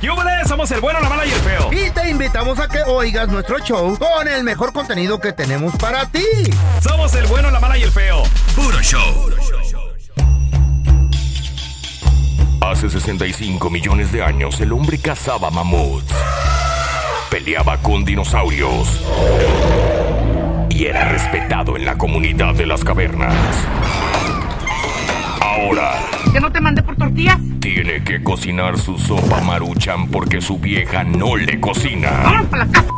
¡Yúbales! Somos el bueno, la mala y el feo. Y te invitamos a que oigas nuestro show con el mejor contenido que tenemos para ti. Somos el bueno, la mala y el feo. Puro show. Hace 65 millones de años el hombre cazaba mamuts. Peleaba con dinosaurios. Y era respetado en la comunidad de las cavernas. Ahora ¿Que no te mandé por tortillas? tiene que cocinar su sopa maruchan porque su vieja no le cocina. ¡Vamos para la casa!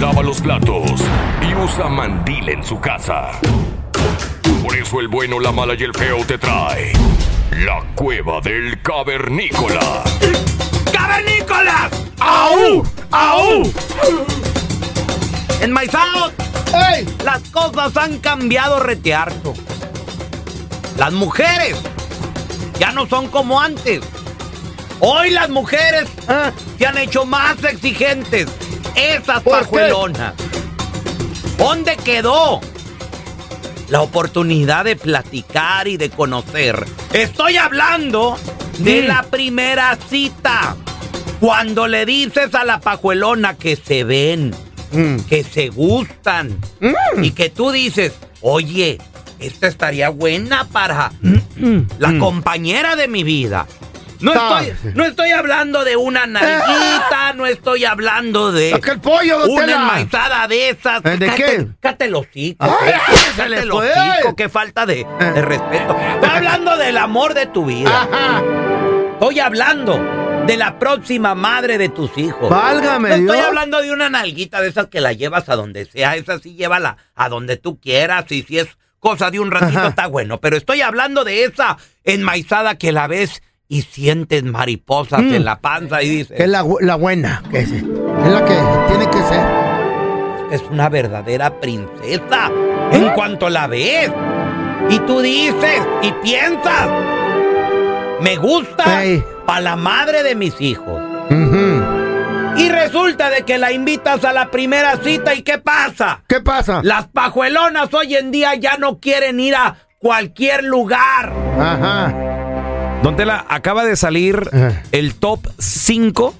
Lava los platos y usa mandil en su casa. Por eso el bueno, la mala y el feo te trae la cueva del cavernícola. ¡Cavernícolas! ¡Au! ¡Au! Enmaizados, ¡Ey! las cosas han cambiado retearto. Las mujeres ya no son como antes. Hoy las mujeres Ah, se han hecho más exigentes. Esas pajuelonas. ¿Dónde quedó la oportunidad de platicar y de conocer? Estoy hablando de Mm. la primera cita. Cuando le dices a la pajuelona que se ven, mm, que se gustan y que tú dices, oye, esta estaría buena para la compañera de mi vida. No estoy, no estoy hablando de una nalguita, no estoy hablando de Aquel pollo, don una Tela. enmaizada de esas. ¿Eh, de qué? Cállate el hocico. Ay, eh, se cállate le el fue. hocico, qué falta de, de respeto. Estoy hablando del amor de tu vida. Ajá. Estoy hablando de la próxima madre de tus hijos. Válgame No estoy Dios. hablando de una nalguita de esas que la llevas a donde sea. Esa sí llévala a donde tú quieras. Y si es cosa de un ratito, Ajá. está bueno. Pero estoy hablando de esa enmaizada que la ves y sientes mariposas Mm. en la panza y dices, es la, la buena, que es, es la que tiene que ser. es una verdadera princesa. En cuanto la ves. Y tú dices y piensas, me gusta para la madre de mis hijos. Ujú. Y resulta de que la invitas a la primera cita y ¿qué pasa? ¿Qué pasa? Las pajuelonas hoy en día ya no quieren ir a cualquier lugar. Ajá. Don Tela, acaba de salir Ajá. el top 5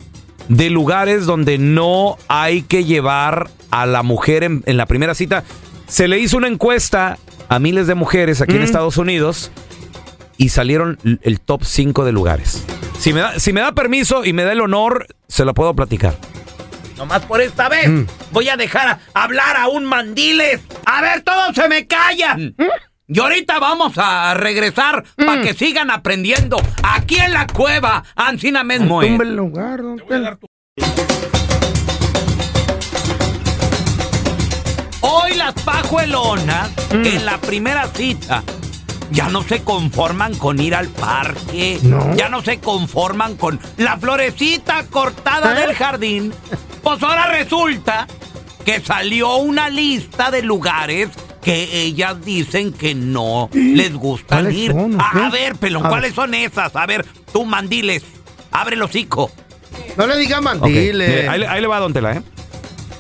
de lugares donde no hay que llevar a la mujer en, en la primera cita. Se le hizo una encuesta a miles de mujeres aquí en Mm. Estados Unidos y salieron el top 5 de lugares. Si me, da, si me da permiso y me da el honor, se lo puedo platicar. Nomás por esta vez Mm. voy a dejar a- hablar a un mandiles. A ver, todos se me callan. Y ahorita vamos a regresar para que sigan aprendiendo. Aquí en la cueva, Ancina. Tumbe el lugar, don Tela. Hoy las pajuelonas Mm. en la primera cita ya no se conforman con ir al parque, No. ya no se conforman con la florecita cortada ¿Eh? del jardín. Pues ahora resulta que salió una lista de lugares que ellas dicen que no les gustan ¿Cuáles ir. son, a, a ver, pelón, A ¿cuáles son esas? A ver, tú mandiles, abre el hocico. No le diga Ok, mandile. mire, ahí, le- ahí le va, don Tela, ¿eh?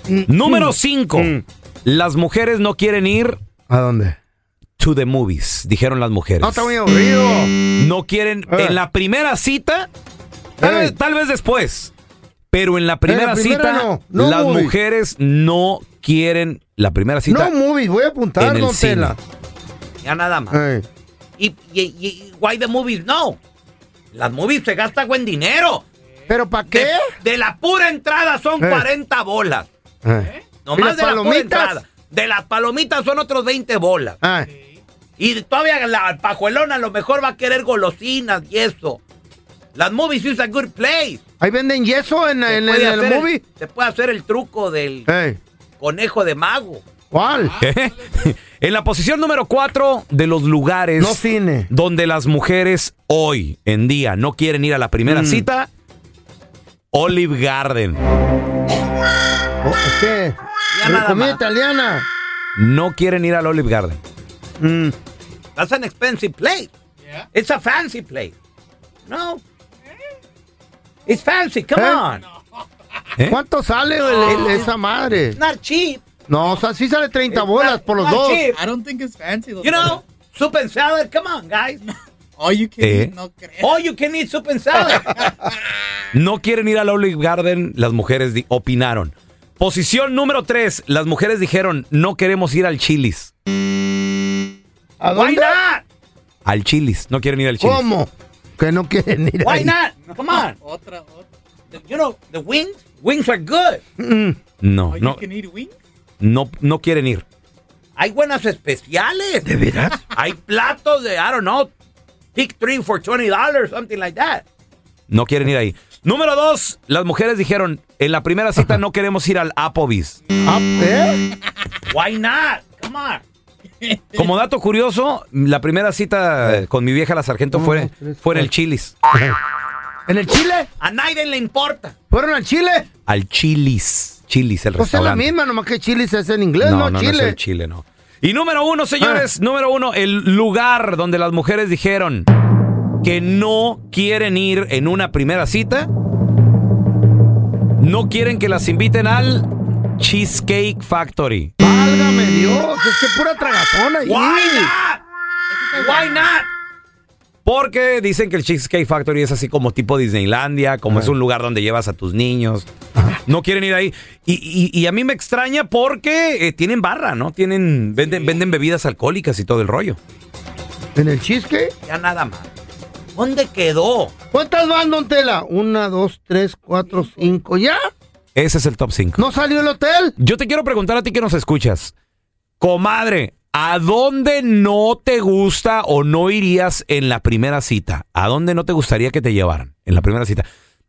Mm, Número mm, 5. mm. Las mujeres no quieren ir ¿A dónde? To the movies, dijeron las mujeres. No, está muy aburrido. No quieren Eh. en la primera cita, tal, Eh. vez, tal vez después, pero en la primera, primera cita no, no las movies. mujeres no quieren la primera cita. No movies, voy a apuntar, en el don cine. Tela. Ya nada más. Y, y, y- why the movies no? Las movies se gasta buen dinero. ¿Pero para qué? De, de la pura entrada son Eh. 40 bolas. Eh. ¿Y Nomás las de la pura palomitas? entrada. De las palomitas son otros 20 bolas. Ah, Y todavía la pajuelona a lo mejor va a querer golosinas y eso. Las movies is a good place. Ahí venden yeso en, en- en el hacer el- movie. se puede hacer el truco del conejo de mago. ¿Cuál? ¿Qué? En la posición número 4 de los lugares No cine. donde las mujeres hoy en día no quieren ir a la primera Mm. cita, Olive Garden. Oh, ¿Qué? Ya nada comida más. italiana. No quieren ir al Olive Garden. Mm. That's an expensive place. It's a fancy place. No. It's fancy, come ¿Eh? on. ¿Eh? ¿Cuánto sale el- el- esa madre? It's not cheap. No, o sea, sí sale 30 It's bolas not- por los not dos. cheap. I don't think it's fancy. You know, soup and salad, come on, guys. All you can Eh. eat, no creo. All you can eat soup and salad. No quieren ir al Olive Garden, las mujeres di- opinaron. Posición número 3, las mujeres dijeron, no queremos ir al Chili's. ¿A Why dónde? not? Al Chili's, no quieren ir al Chili's. ¿Cómo? Que no quieren ir Why ahí. not? Come on. Otra, otra. You know, the wings, wings are good. Mm. No, All no, you can eat wings? no, no quieren ir. Hay buenas especiales. ¿De veras? Hay platos de, I don't know, pick three for $20, something like that. No quieren ir ahí. Número 2, las mujeres dijeron, en la primera cita no queremos ir al Applebee's. Ah, ¿eh? Why not? Come on. Como dato curioso, la primera cita con mi vieja la sargento fue, fue en el Chili's. ¿En el Chile? A nadie le importa. ¿Fueron al Chile? Al Chili's. Chili's, el Pues es la restaurante. misma, nomás que Chile es en inglés, No, no, no, es el Chile, no. Y número uno, Ah. señores, número uno, el lugar donde las mujeres dijeron que no quieren ir en una primera cita. No quieren que las inviten al Cheesecake Factory. Válgame Dios, es que pura tragazón ahí. Why not? Why not? Porque dicen que el Cheesecake Factory es así como tipo Disneylandia, como es un lugar donde llevas a tus niños. No quieren ir ahí. Y, y- y a mí me extraña porque eh, tienen barra, ¿no? Tienen, venden, venden bebidas alcohólicas y todo el rollo. ¿En el chisque? Ya nada más. ¿Dónde quedó? ¿Cuántas van, don Tela? Una, dos, tres, cuatro, cinco. ¿Ya? Ese es el top 5. ¿No salió el hotel? Yo te quiero preguntar a ti que nos escuchas. Comadre, ¿a dónde no te gusta o no irías en la primera cita? ¿A dónde no te gustaría que te llevaran en la primera cita?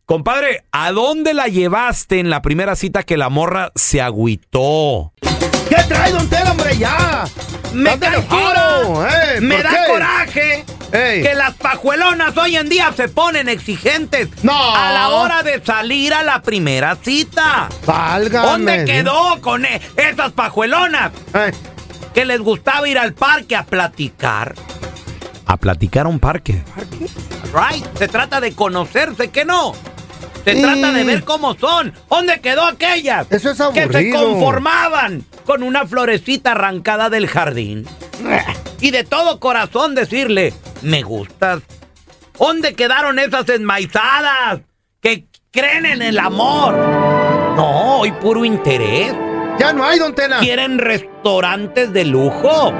Compadre, ¿a dónde la llevaste en la primera cita que la morra se agüitó? ¿Qué trae, don Tela, hombre? ¡Ya! Me cae eh, Me ¿por da qué? coraje Ey. que las pajuelonas hoy en día se ponen exigentes No. a la hora de salir a la primera cita. Válgame. ¿Dónde quedó con e- esas pajuelonas Eh, que les gustaba ir al parque a platicar? A platicar a un parque. Right? Se trata de conocerse, ¿que no? Se Sí. trata de ver cómo son. ¿Dónde quedó aquellas? Eso es Que se aburrido. conformaban con una florecita arrancada del jardín. Y de todo corazón decirle, me gustas. ¿Dónde quedaron esas enmaizadas que creen en el amor? No, hoy puro interés. ya no hay, don Tela. Quieren restaurantes de lujo.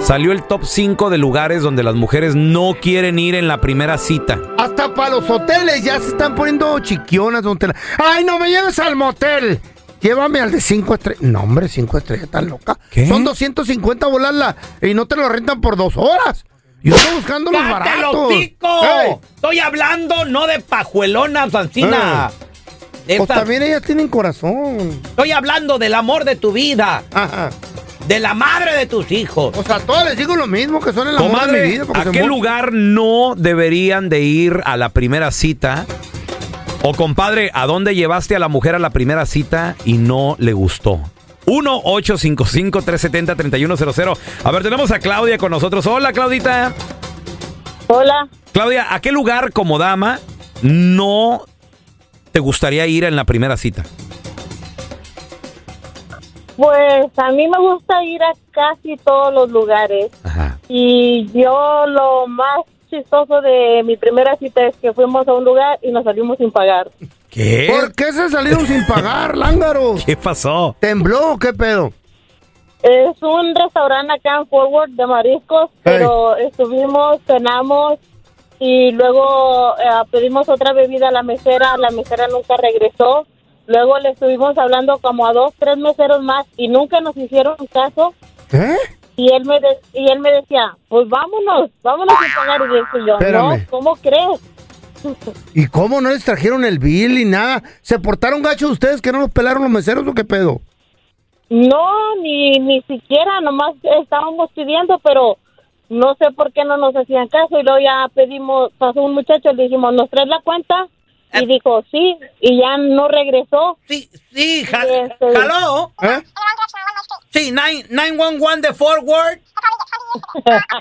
Salió el top 5 de lugares donde las mujeres no quieren ir en la primera cita. Hasta para los hoteles ya se están poniendo chiquionas, don Tela. ¡Ay, no me lleves al motel! Llévame al de 5 estrellas. No, hombre, 5 estrellas, tan loca. ¿Qué? Son 250 volarla y no te lo rentan por dos horas. Yo estoy buscando los ¡Cállate el baratos. hocico! Ey, Estoy hablando no de pajuelonas, Ancina. De pues también ellas tienen corazón. Estoy hablando del amor de tu vida, Ajá. de la madre de tus hijos. O sea, a todas les digo lo mismo, que son el amor de mi vida. ¿a qué lugar no deberían de ir a la primera cita? O compadre, ¿a dónde llevaste a la mujer a la primera cita y no le gustó? 1-855-370-3100. A ver, tenemos a Claudia con nosotros. Hola, Claudita. Hola, Claudia, ¿a qué lugar como dama no te gustaría ir en la primera cita? pues a mí me gusta ir a casi todos los lugares Ajá. y yo lo más chistoso de mi primera cita es que fuimos a un lugar y nos salimos sin pagar. ¿Qué? ¿Por qué se salieron sin pagar, lángaros? ¿Qué pasó? ¿Tembló o qué pedo? Es un restaurante acá en Forward de mariscos, pero estuvimos, cenamos y luego eh, pedimos otra bebida a la mesera, la mesera nunca regresó. Luego le estuvimos hablando como a dos, tres meseros más y nunca nos hicieron caso. ¿Eh? Y él me de- y él me decía, pues vámonos, vámonos a pagar. Y yo, Espérame. no, ¿cómo crees? ¿Y cómo no les trajeron el bill y nada? ¿Se portaron gachos ustedes que no los pelaron los meseros o qué pedo? No, ni, ni siquiera, nomás estábamos pidiendo, pero no sé por qué no nos hacían caso. Y luego ya pedimos, pasó un muchacho, le dijimos, ¿nos traes la cuenta? Y dijo, sí, y ya no regresó. Sí, sí, ja- Este- ¿Hello? ¿Eh? Sí, nine- 911 de Forward.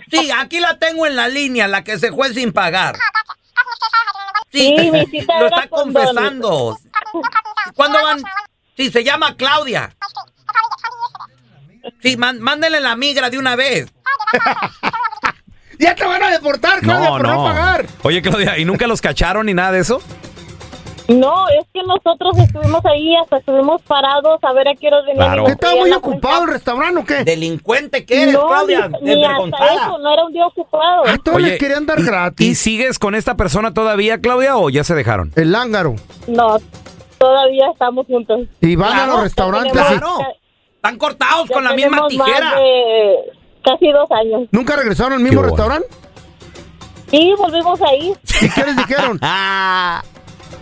Sí, aquí la tengo en la línea, la que se fue sin pagar. Sí, lo está con confesando. ¿Cuándo van? Sí, se llama Claudia. Sí, man- mándenle la migra de una vez. ¡Ya te van a deportar, Claudia, No, por no, no. pagar! Oye, Claudia, ¿y nunca los cacharon ni nada de eso? No, es que nosotros estuvimos ahí, hasta estuvimos parados a ver a qué horas venían. Claro. ¿Estaba muy ocupado el restaurante o qué? ¿Delincuente que eres, no, Claudia? ni, ni hasta eso, no era un día ocupado. Ah, todos Oye, les querían dar ¿y- gratis. ¿Y sigues con esta persona todavía, Claudia, o ya se dejaron? El lángaro. No, todavía estamos juntos. Y van a los restaurantes. Claro. Están cortados Ya con la misma más tijera. de casi dos años. ¿Nunca regresaron al mismo Qué bueno. restaurante? Y volvimos ahí. ¿Y qué les dijeron?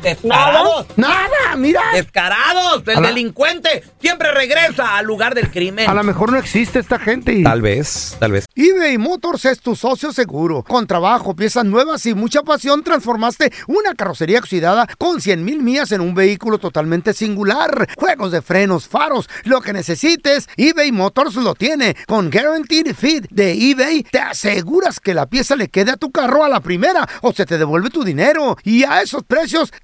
Descarados. ¡Nada! ¡Mira! Descarados. El la- delincuente siempre regresa al lugar del crimen. A lo mejor no existe esta gente. Y... Tal vez, tal vez. eBay Motors es tu socio seguro. Con trabajo, piezas nuevas y mucha pasión, transformaste una carrocería oxidada con 100 mil millas en un vehículo totalmente singular. Juegos de frenos, faros, lo que necesites, eBay Motors lo tiene. Con Guaranteed Fit de eBay, te aseguras que la pieza le quede a tu carro a la primera o se te devuelve tu dinero. Y a esos precios,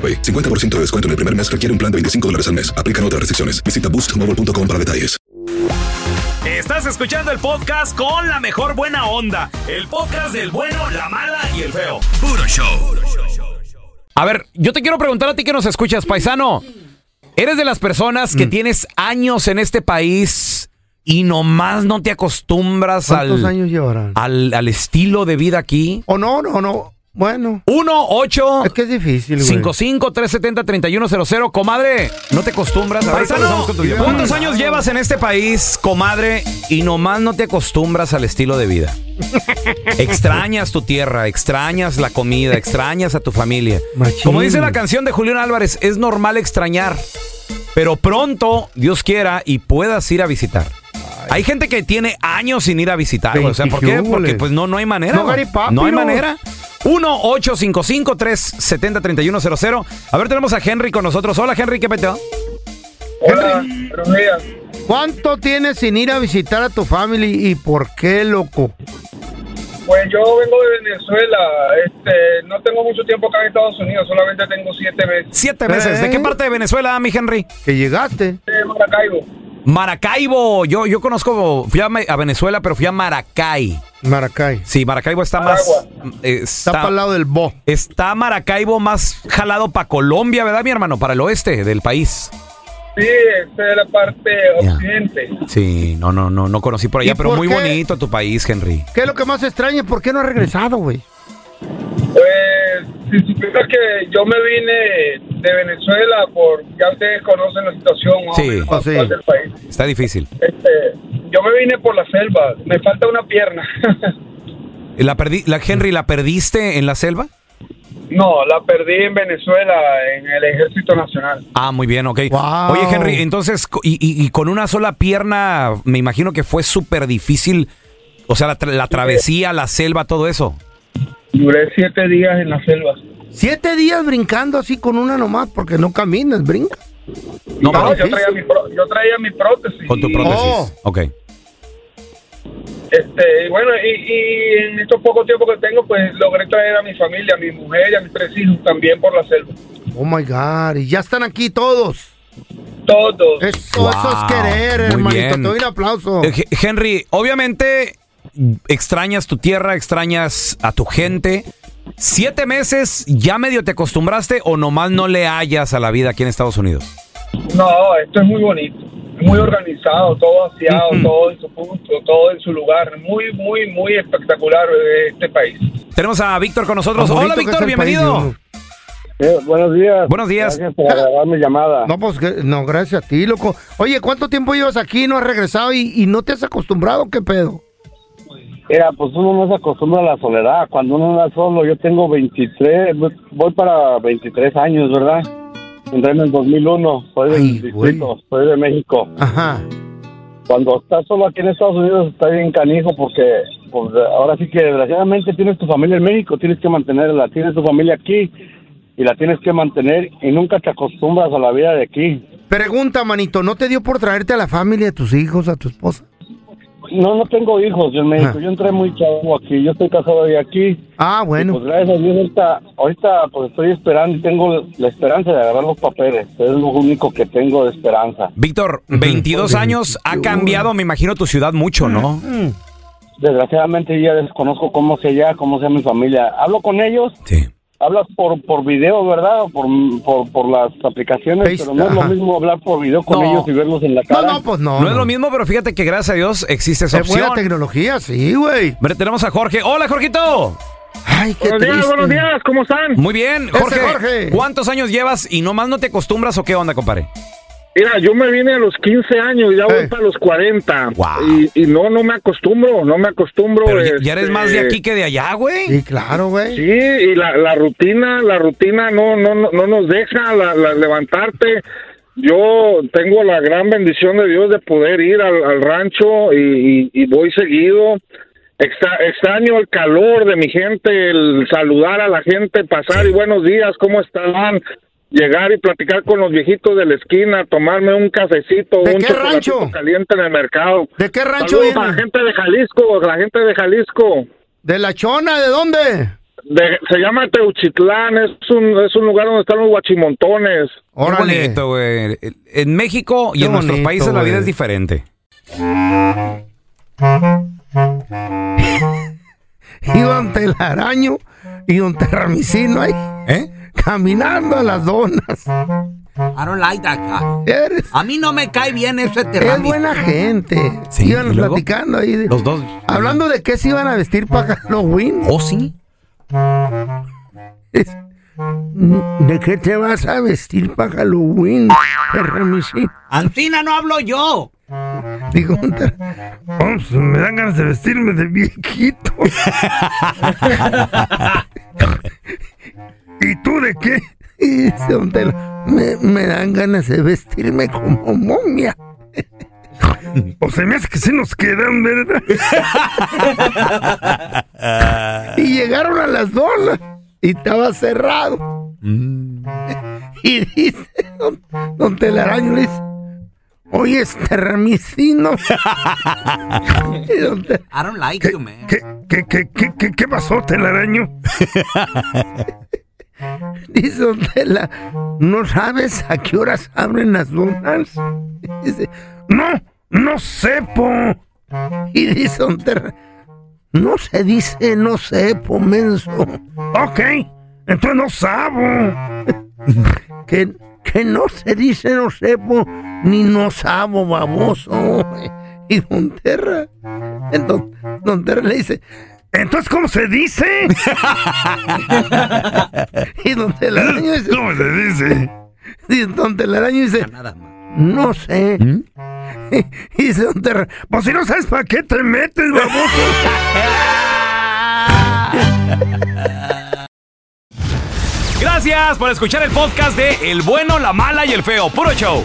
AroPay. 50% de descuento en el primer mes requiere un plan de 25 dólares al mes. Aplican otras restricciones. Visita boostmobile.com para detalles. Estás escuchando el podcast con la mejor buena onda. El podcast del bueno, la mala y el feo. Puro show. A ver, yo te quiero preguntar a ti que nos escuchas, paisano. ¿Eres de las personas Mm. que tienes años en este país y nomás no te acostumbras ¿Cuántos al, años llevarán? al, al estilo de vida aquí? O no, no, no. Bueno. 1 8 Es que es difícil, güey. 55 370 3100 Comadre, ¿no te acostumbras? Paisano. ¿Cuántos años llevas en este país, comadre, y nomás no te acostumbras al estilo de vida? extrañas tu tierra, extrañas la comida, extrañas a tu familia. Machín. Como dice la canción de Julián Álvarez, es normal extrañar, pero pronto, Dios quiera, y puedas ir a visitar. Hay gente que tiene años sin ir a visitar, güey. o sea, ¿por qué? Porque pues no, no hay manera. No, güey. no hay manera. 1-855-370-3100. A ver, tenemos a Henry con nosotros. Hola, Henry, ¿qué peteo? Henry, ¿cuánto tienes sin ir a visitar a tu family y por qué, loco? Pues yo vengo de Venezuela, este, no tengo mucho tiempo acá en Estados Unidos, solamente tengo siete meses. Siete meses. ¿De qué parte de Venezuela, mi Henry? Que llegaste. De Maracaibo. Maracaibo. Yo, yo conozco, fui a, a Venezuela, pero fui a Maracay. Maracay. Sí, Maracaibo está más... eh, Está para el lado del Bo. Está Maracaibo más jalado para Colombia, ¿verdad, mi hermano? Para el oeste del país. Sí, esta es la parte occidente. Sí, no, no, no, no conocí por allá, ¿Y pero por muy qué? bonito tu país, Henry. ¿Qué es lo que más extraña? ¿Por qué no has regresado, güey? Pues, si supieras que yo me vine de Venezuela por, ya ustedes conocen la situación o Sí. menos Oh, actual sí. del país. Está difícil. Este, yo me vine por la selva. Me falta una pierna. ¿La, perdí, la Henry, ¿la perdiste en la selva? no, la perdí en Venezuela, en el Ejército Nacional. Ah, muy bien, ok. Oye, Henry, entonces, y, y- y con una sola pierna, me imagino que fue súper difícil, o sea, la, tra- la travesía, la selva, todo eso. Duré siete días en la selva. Siete días brincando así con una nomás, porque no caminas, brinca. No, No, yo, traía mi pro- yo traía mi prótesis. Con tu prótesis. Oh. Ok. Este, y bueno, y, y en estos pocos tiempos que tengo, pues logré traer a mi familia, a mi mujer y a mis tres hijos también por la selva. Oh my God, y ya están aquí todos. Todos. Eso, eso Wow, es querer, muy hermanito. bien. Te doy un aplauso. Eh, He- Henry, obviamente extrañas tu tierra, extrañas a tu gente. ¿Siete meses ya medio te acostumbraste o nomás no le hallas a la vida aquí en Estados Unidos? No, esto es muy bonito, muy organizado, todo aseado, todo en su punto, todo en su lugar, muy, muy, muy espectacular eh, este país. Tenemos a Víctor con nosotros. Hola, Víctor, bienvenido. Eh, buenos días. Buenos días. Gracias por agarrar mi llamada. No, pues no, gracias a ti, loco. Oye, ¿cuánto tiempo llevas aquí? ¿No has regresado y, y no te has acostumbrado? ¿Qué pedo? Mira, pues uno no se acostumbra a la soledad. Cuando uno anda solo, yo tengo 23, voy- voy para 23 años, ¿verdad? Entré en el 2001, soy del distrito, soy de México. Ajá. Cuando estás solo aquí en Estados Unidos está bien canijo porque pues, ahora sí que desgraciadamente tienes tu familia en México, tienes que mantenerla, tienes tu familia aquí y la tienes que mantener y nunca te acostumbras a la vida de aquí. Pregunta, manito, ¿no te dio por traerte a la familia, a tus hijos, a tu esposa? No, no tengo hijos yo en México. Yo entré muy chavo aquí. Yo estoy casado de aquí. Ah, bueno. pues gracias a Dios, ahorita, ahorita pues estoy esperando y tengo la esperanza de agarrar los papeles. Es lo único que tengo de esperanza. Víctor, 22 años, ha cambiado, me imagino, tu ciudad mucho, ¿no? Desgraciadamente ya desconozco cómo sea ya, cómo sea mi familia. Hablo con ellos. Sí. Hablas por, por video, ¿verdad? O Por, por, por las aplicaciones, Face- pero no es lo mismo hablar por video con No. ellos y verlos en la cara. pues No es lo mismo, pero fíjate que gracias a Dios existe esa Es buena opción. tecnología, sí, güey. Tenemos a Jorge. Hola, Jorgito. Ay, qué Buenos días, buenos días, ¿cómo están? Muy bien, Jorge, Jorge. ¿Cuántos años llevas y nomás no te acostumbras o qué onda, compadre? Mira, yo me vine a los 15 años, ya voy para los 40. Y, y no, no me acostumbro, no me acostumbro. Pero ya, ya eres este, más de aquí que de allá, güey. Sí, claro, güey. Sí, y la, la rutina, la rutina no, no, no, no nos deja la, la- levantarte. Yo tengo la gran bendición de Dios de poder ir al, al rancho y, y- y voy seguido. Extra- extraño el calor de mi gente, el saludar a la gente, pasar y buenos días, ¿cómo están? Llegar y platicar con los viejitos de la esquina, tomarme un cafecito, ¿De un qué rancho? caliente en el mercado. ¿De qué rancho Saludos a la gente de Jalisco, la gente de Jalisco. ¿De la chona? ¿De dónde? De- se llama Teuchitlán, es un, es un lugar donde están los guachimontones. Qué bonito, güey. En México y Qué en nuestros bonito, países la vida es diferente. Y don Telaraño y don Terramicino ahí. ¿Eh? Caminando a las donas. I don't like that guy. Eres- A mí no me cae bien ese Es terrami. buena gente. Sí, iban platicando ahí. de- Los dos. Hablando de qué se iban a vestir para Halloween. ¿Oh, sí? Es- ¿De qué te vas a vestir para Halloween? Ancina no hablo yo. Digo, "Oh, pues me dan ganas de vestirme de viejito. ¿Y tú de qué? Y dice don Tela, me, me dan ganas de vestirme como momia. O se me hace que se nos quedan, ¿verdad? y llegaron a las donas y estaba cerrado. Y dice don, don Telaraño, le dice, oye, este ramicino. Don I don't like you, man. ¿Qué, qué, qué, qué, qué, qué pasó, telaraño? Dice don Tela, ¿no sabes a qué horas abren las donas? Dice, no, no sepo. Y dice don no se dice no sepo, menso. Ok, entonces no sabo. que, que no se dice no sepo, ni no sabo, baboso. Y don Terra, don, don Terra le dice, entonces, ¿cómo se dice? y don Telaraño dice, ¿cómo se dice? Y don Telaraño dice, no sé. y dice Don pues si no sabes para qué te metes, baboso. Gracias por escuchar el podcast de El bueno, la mala y el feo. Puro show.